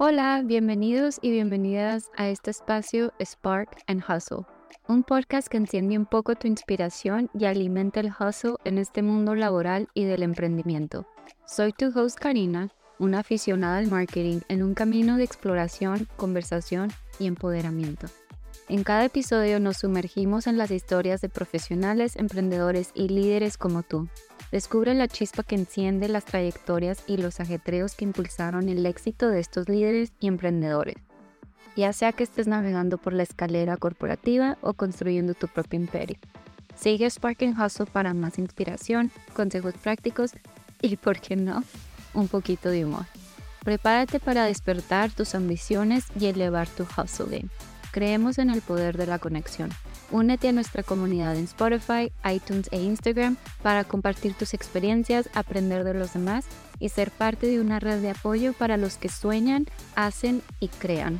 Hola, bienvenidos y bienvenidas a este espacio Spark and Hustle, un podcast que enciende un poco tu inspiración y alimenta el hustle en este mundo laboral y del emprendimiento. Soy tu host Karina, una aficionada al marketing en un camino de exploración, conversación y empoderamiento. En cada episodio nos sumergimos en las historias de profesionales, emprendedores y líderes como tú Descubre la chispa que enciende las trayectorias y los ajetreos que impulsaron el éxito de estos líderes y emprendedores. Ya sea que estés navegando por la escalera corporativa o construyendo tu propio imperio. Sigue Spark Hustle para más inspiración, consejos prácticos y, por qué no, un poquito de humor. Prepárate para despertar tus ambiciones y elevar tu hustle game. Creemos en el poder de la conexión. Únete a nuestra comunidad en Spotify, iTunes e Instagram para compartir tus experiencias, aprender de los demás y ser parte de una red de apoyo para los que sueñan, hacen y crean.